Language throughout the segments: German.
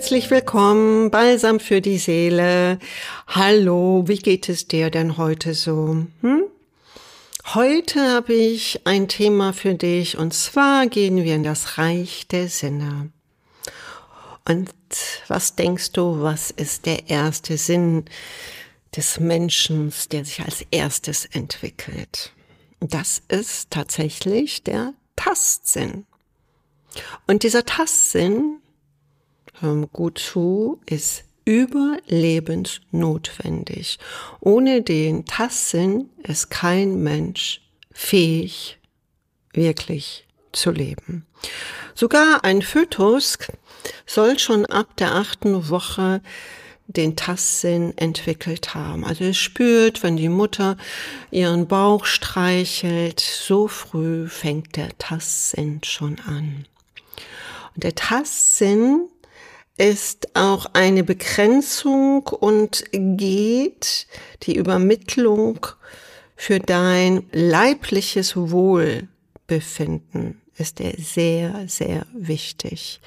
herzlich willkommen, Balsam für die Seele. Hallo, wie geht es dir denn heute so? Hm? Heute habe ich ein Thema für dich und zwar gehen wir in das Reich der Sinne. Und was denkst du, was ist der erste Sinn des Menschen, der sich als erstes entwickelt? Das ist tatsächlich der Tastsinn. Und dieser Tastsinn gut zu, ist überlebensnotwendig. Ohne den Tastsinn ist kein Mensch fähig, wirklich zu leben. Sogar ein Fötus soll schon ab der achten Woche den Tastsinn entwickelt haben. Also es spürt, wenn die Mutter ihren Bauch streichelt, so früh fängt der Tastsinn schon an. Und der Tastsinn ist auch eine Begrenzung und geht die Übermittlung für dein leibliches Wohlbefinden ist er sehr, sehr wichtig.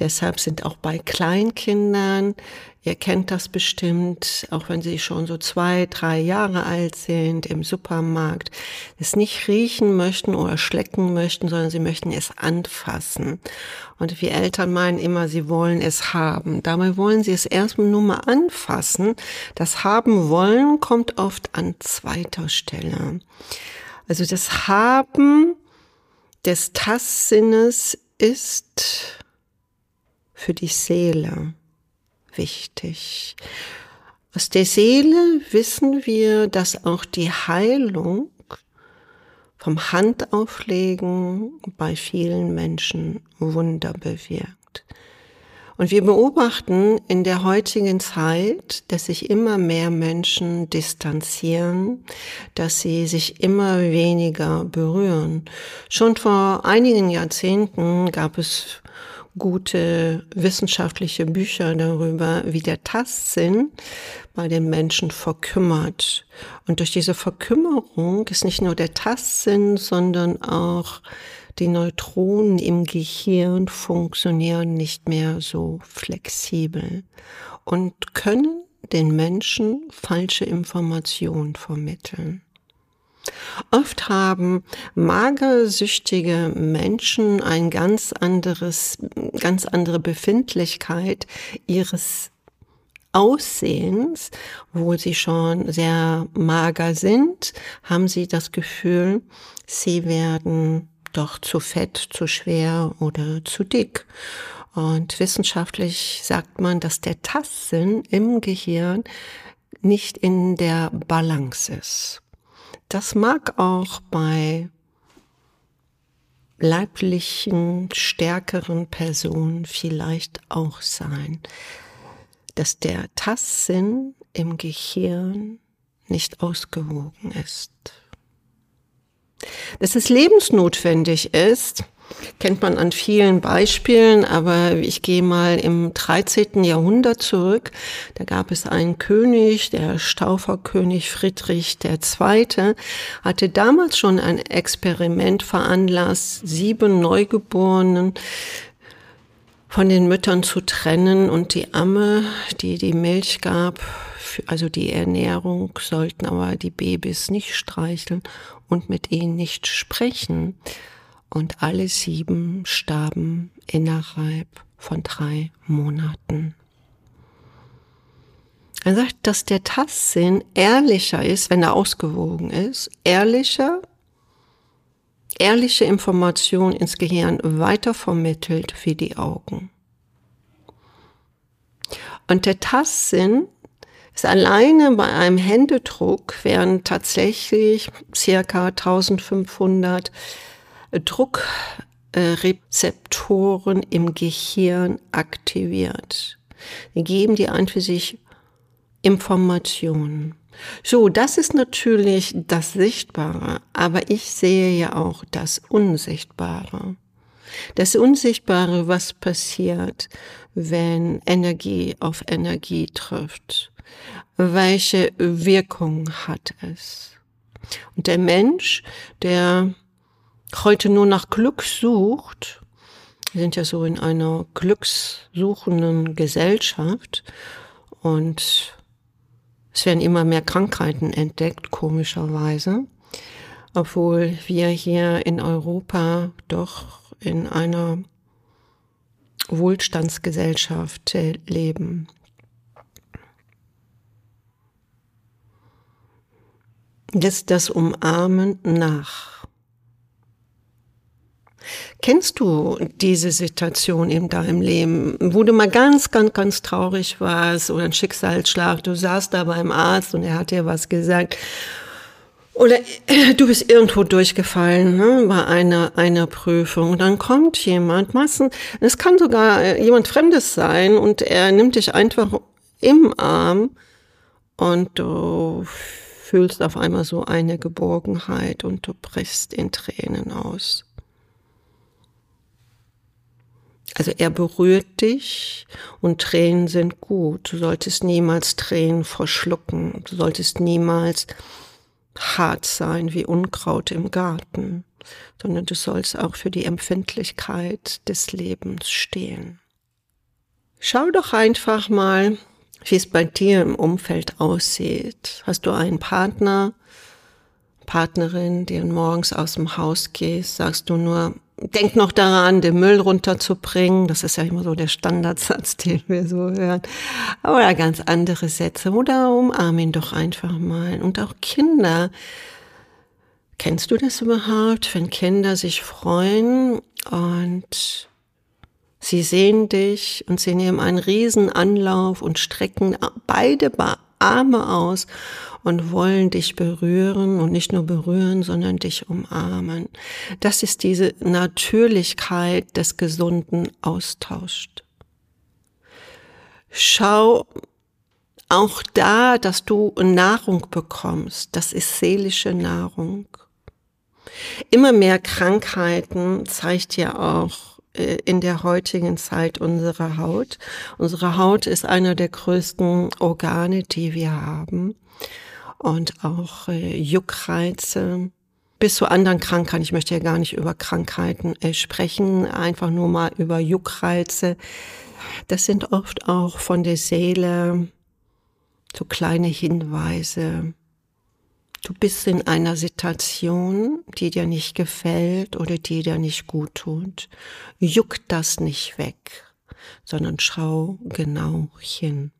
Deshalb sind auch bei Kleinkindern, ihr kennt das bestimmt, auch wenn sie schon so zwei, drei Jahre alt sind, im Supermarkt, es nicht riechen möchten oder schlecken möchten, sondern sie möchten es anfassen. Und wir Eltern meinen immer, sie wollen es haben. Dabei wollen sie es erstmal nur mal anfassen. Das haben wollen kommt oft an zweiter Stelle. Also das Haben des Tastsinnes ist für die Seele wichtig. Aus der Seele wissen wir, dass auch die Heilung vom Handauflegen bei vielen Menschen Wunder bewirkt. Und wir beobachten in der heutigen Zeit, dass sich immer mehr Menschen distanzieren, dass sie sich immer weniger berühren. Schon vor einigen Jahrzehnten gab es gute wissenschaftliche Bücher darüber, wie der Tastsinn bei den Menschen verkümmert. Und durch diese Verkümmerung ist nicht nur der Tastsinn, sondern auch die Neutronen im Gehirn funktionieren nicht mehr so flexibel und können den Menschen falsche Informationen vermitteln. Oft haben magersüchtige Menschen ein ganz anderes, ganz andere Befindlichkeit ihres Aussehens, wo sie schon sehr mager sind, haben sie das Gefühl, sie werden doch zu fett, zu schwer oder zu dick. Und wissenschaftlich sagt man, dass der Tastsinn im Gehirn nicht in der Balance ist. Das mag auch bei leiblichen, stärkeren Personen vielleicht auch sein, dass der Tastsinn im Gehirn nicht ausgewogen ist. Dass es lebensnotwendig ist, kennt man an vielen Beispielen, aber ich gehe mal im 13. Jahrhundert zurück. Da gab es einen König, der Stauferkönig Friedrich II., hatte damals schon ein Experiment veranlasst, sieben Neugeborenen von den Müttern zu trennen und die Amme, die die Milch gab, also die Ernährung, sollten aber die Babys nicht streicheln und mit ihnen nicht sprechen und alle sieben starben innerhalb von drei Monaten. Er sagt, dass der Tastsinn ehrlicher ist, wenn er ausgewogen ist, ehrlicher, ehrliche Information ins Gehirn weiter vermittelt wie die Augen. Und der Tastsinn ist alleine bei einem Händedruck werden tatsächlich circa 1500 Druckrezeptoren im Gehirn aktiviert. Die geben dir an für sich Informationen. So, das ist natürlich das Sichtbare, aber ich sehe ja auch das Unsichtbare. Das Unsichtbare, was passiert, wenn Energie auf Energie trifft. Welche Wirkung hat es? Und der Mensch, der heute nur nach Glück sucht, Wir sind ja so in einer glückssuchenden Gesellschaft und es werden immer mehr Krankheiten entdeckt, komischerweise, obwohl wir hier in Europa doch in einer Wohlstandsgesellschaft leben. Lässt das Umarmen nach. Kennst du diese Situation in deinem Leben, wo du mal ganz, ganz, ganz traurig warst oder ein Schicksalsschlag, du saßt da beim Arzt und er hat dir was gesagt oder du bist irgendwo durchgefallen ne, bei einer, einer Prüfung. Dann kommt jemand, meistens, es kann sogar äh, jemand Fremdes sein und er nimmt dich einfach im Arm und du fühlst auf einmal so eine Geborgenheit und du brichst in Tränen aus. Also er berührt dich und Tränen sind gut. Du solltest niemals Tränen verschlucken. Du solltest niemals hart sein wie Unkraut im Garten, sondern du sollst auch für die Empfindlichkeit des Lebens stehen. Schau doch einfach mal, wie es bei dir im Umfeld aussieht. Hast du einen Partner, Partnerin, den morgens aus dem Haus gehst, sagst du nur, denk noch daran, den Müll runterzubringen. Das ist ja immer so der Standardsatz, den wir so hören. Oder ganz andere Sätze. Oder umarm ihn doch einfach mal. Und auch Kinder. Kennst du das überhaupt, wenn Kinder sich freuen und sie sehen dich und sie nehmen einen riesen Anlauf und strecken beide Arme aus und wollen dich berühren und nicht nur berühren, sondern dich umarmen. Das ist diese Natürlichkeit des gesunden Austauscht. Schau auch da, dass du Nahrung bekommst. Das ist seelische Nahrung. Immer mehr Krankheiten zeigt ja auch in der heutigen Zeit unsere Haut. Unsere Haut ist einer der größten Organe, die wir haben und auch äh, Juckreize bis zu anderen Krankheiten. Ich möchte ja gar nicht über Krankheiten äh, sprechen, einfach nur mal über Juckreize. Das sind oft auch von der Seele so kleine Hinweise. Du bist in einer Situation, die dir nicht gefällt oder die dir nicht gut tut. Juck das nicht weg, sondern schau genau hin.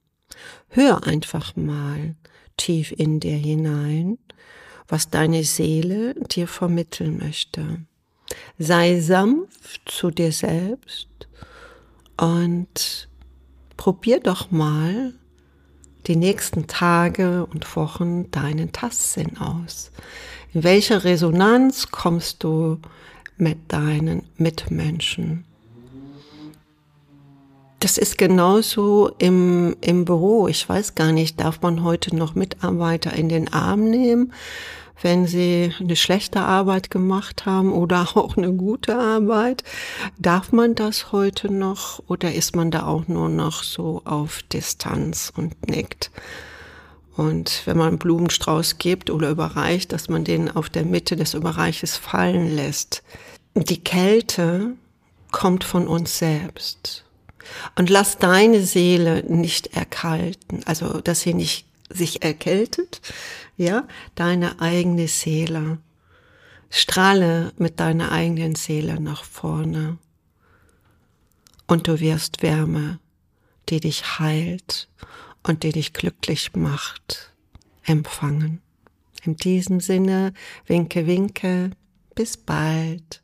Hör einfach mal, tief in dir hinein, was deine Seele dir vermitteln möchte. Sei sanft zu dir selbst und probier doch mal die nächsten Tage und Wochen deinen Tastsinn aus. In welcher Resonanz kommst du mit deinen Mitmenschen? Das ist genauso im, im Büro. Ich weiß gar nicht, darf man heute noch Mitarbeiter in den Arm nehmen, wenn sie eine schlechte Arbeit gemacht haben oder auch eine gute Arbeit? Darf man das heute noch oder ist man da auch nur noch so auf Distanz und nickt? Und wenn man einen Blumenstrauß gibt oder überreicht, dass man den auf der Mitte des Überreiches fallen lässt. Die Kälte kommt von uns selbst. Und lass deine Seele nicht erkalten, also dass sie nicht sich erkältet, ja, deine eigene Seele. Strahle mit deiner eigenen Seele nach vorne. Und du wirst Wärme, die dich heilt und die dich glücklich macht, empfangen. In diesem Sinne, winke, winke, bis bald.